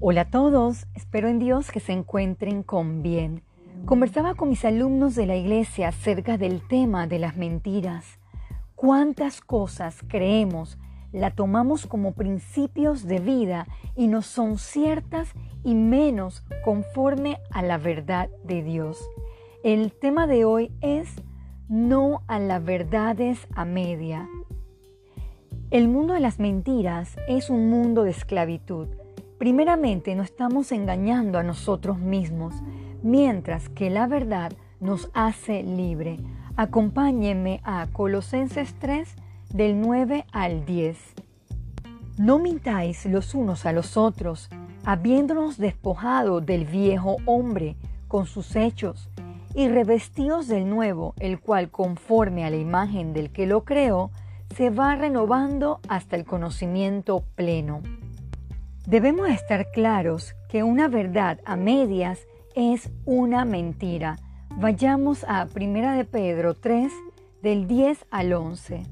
Hola a todos, espero en Dios que se encuentren con bien. Conversaba con mis alumnos de la iglesia acerca del tema de las mentiras. ¿Cuántas cosas creemos, la tomamos como principios de vida y no son ciertas y menos conforme a la verdad de Dios? El tema de hoy es no a las verdades a media. El mundo de las mentiras es un mundo de esclavitud Primeramente, no estamos engañando a nosotros mismos, mientras que la verdad nos hace libre. Acompáñenme a Colosenses 3 del 9 al 10. No mintáis los unos a los otros, habiéndonos despojado del viejo hombre con sus hechos, y revestidos del nuevo, el cual conforme a la imagen del que lo creó, se va renovando hasta el conocimiento pleno Debemos estar claros que una verdad a medias es una mentira. Vayamos a 1 de Pedro 3 del 10 al 11.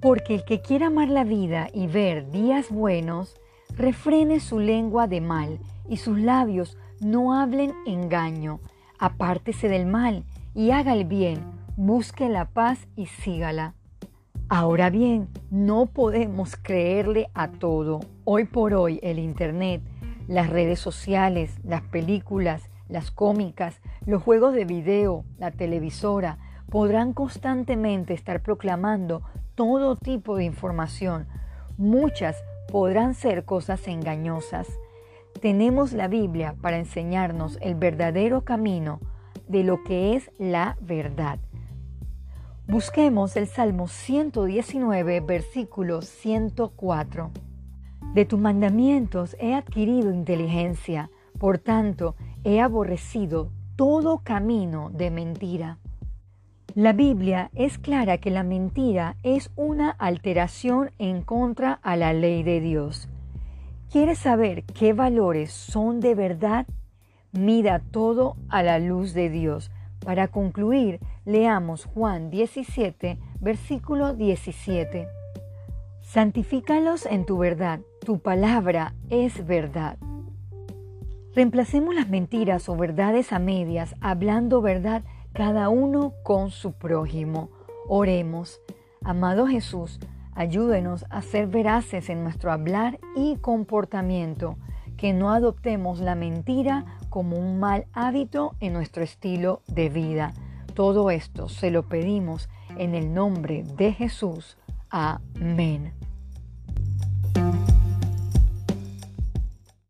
Porque el que quiera amar la vida y ver días buenos, refrene su lengua de mal y sus labios no hablen engaño. Apártese del mal y haga el bien, busque la paz y sígala. Ahora bien, no podemos creerle a todo. Hoy por hoy el Internet, las redes sociales, las películas, las cómicas, los juegos de video, la televisora, podrán constantemente estar proclamando todo tipo de información. Muchas podrán ser cosas engañosas. Tenemos la Biblia para enseñarnos el verdadero camino de lo que es la verdad. Busquemos el Salmo 119, versículo 104. De tus mandamientos he adquirido inteligencia, por tanto he aborrecido todo camino de mentira. La Biblia es clara que la mentira es una alteración en contra a la ley de Dios. ¿Quieres saber qué valores son de verdad? Mida todo a la luz de Dios. Para concluir, leamos Juan 17, versículo 17. Santifícalos en tu verdad, tu palabra es verdad. Reemplacemos las mentiras o verdades a medias, hablando verdad cada uno con su prójimo. Oremos. Amado Jesús, ayúdenos a ser veraces en nuestro hablar y comportamiento, que no adoptemos la mentira como un mal hábito en nuestro estilo de vida. Todo esto se lo pedimos en el nombre de Jesús. Amén.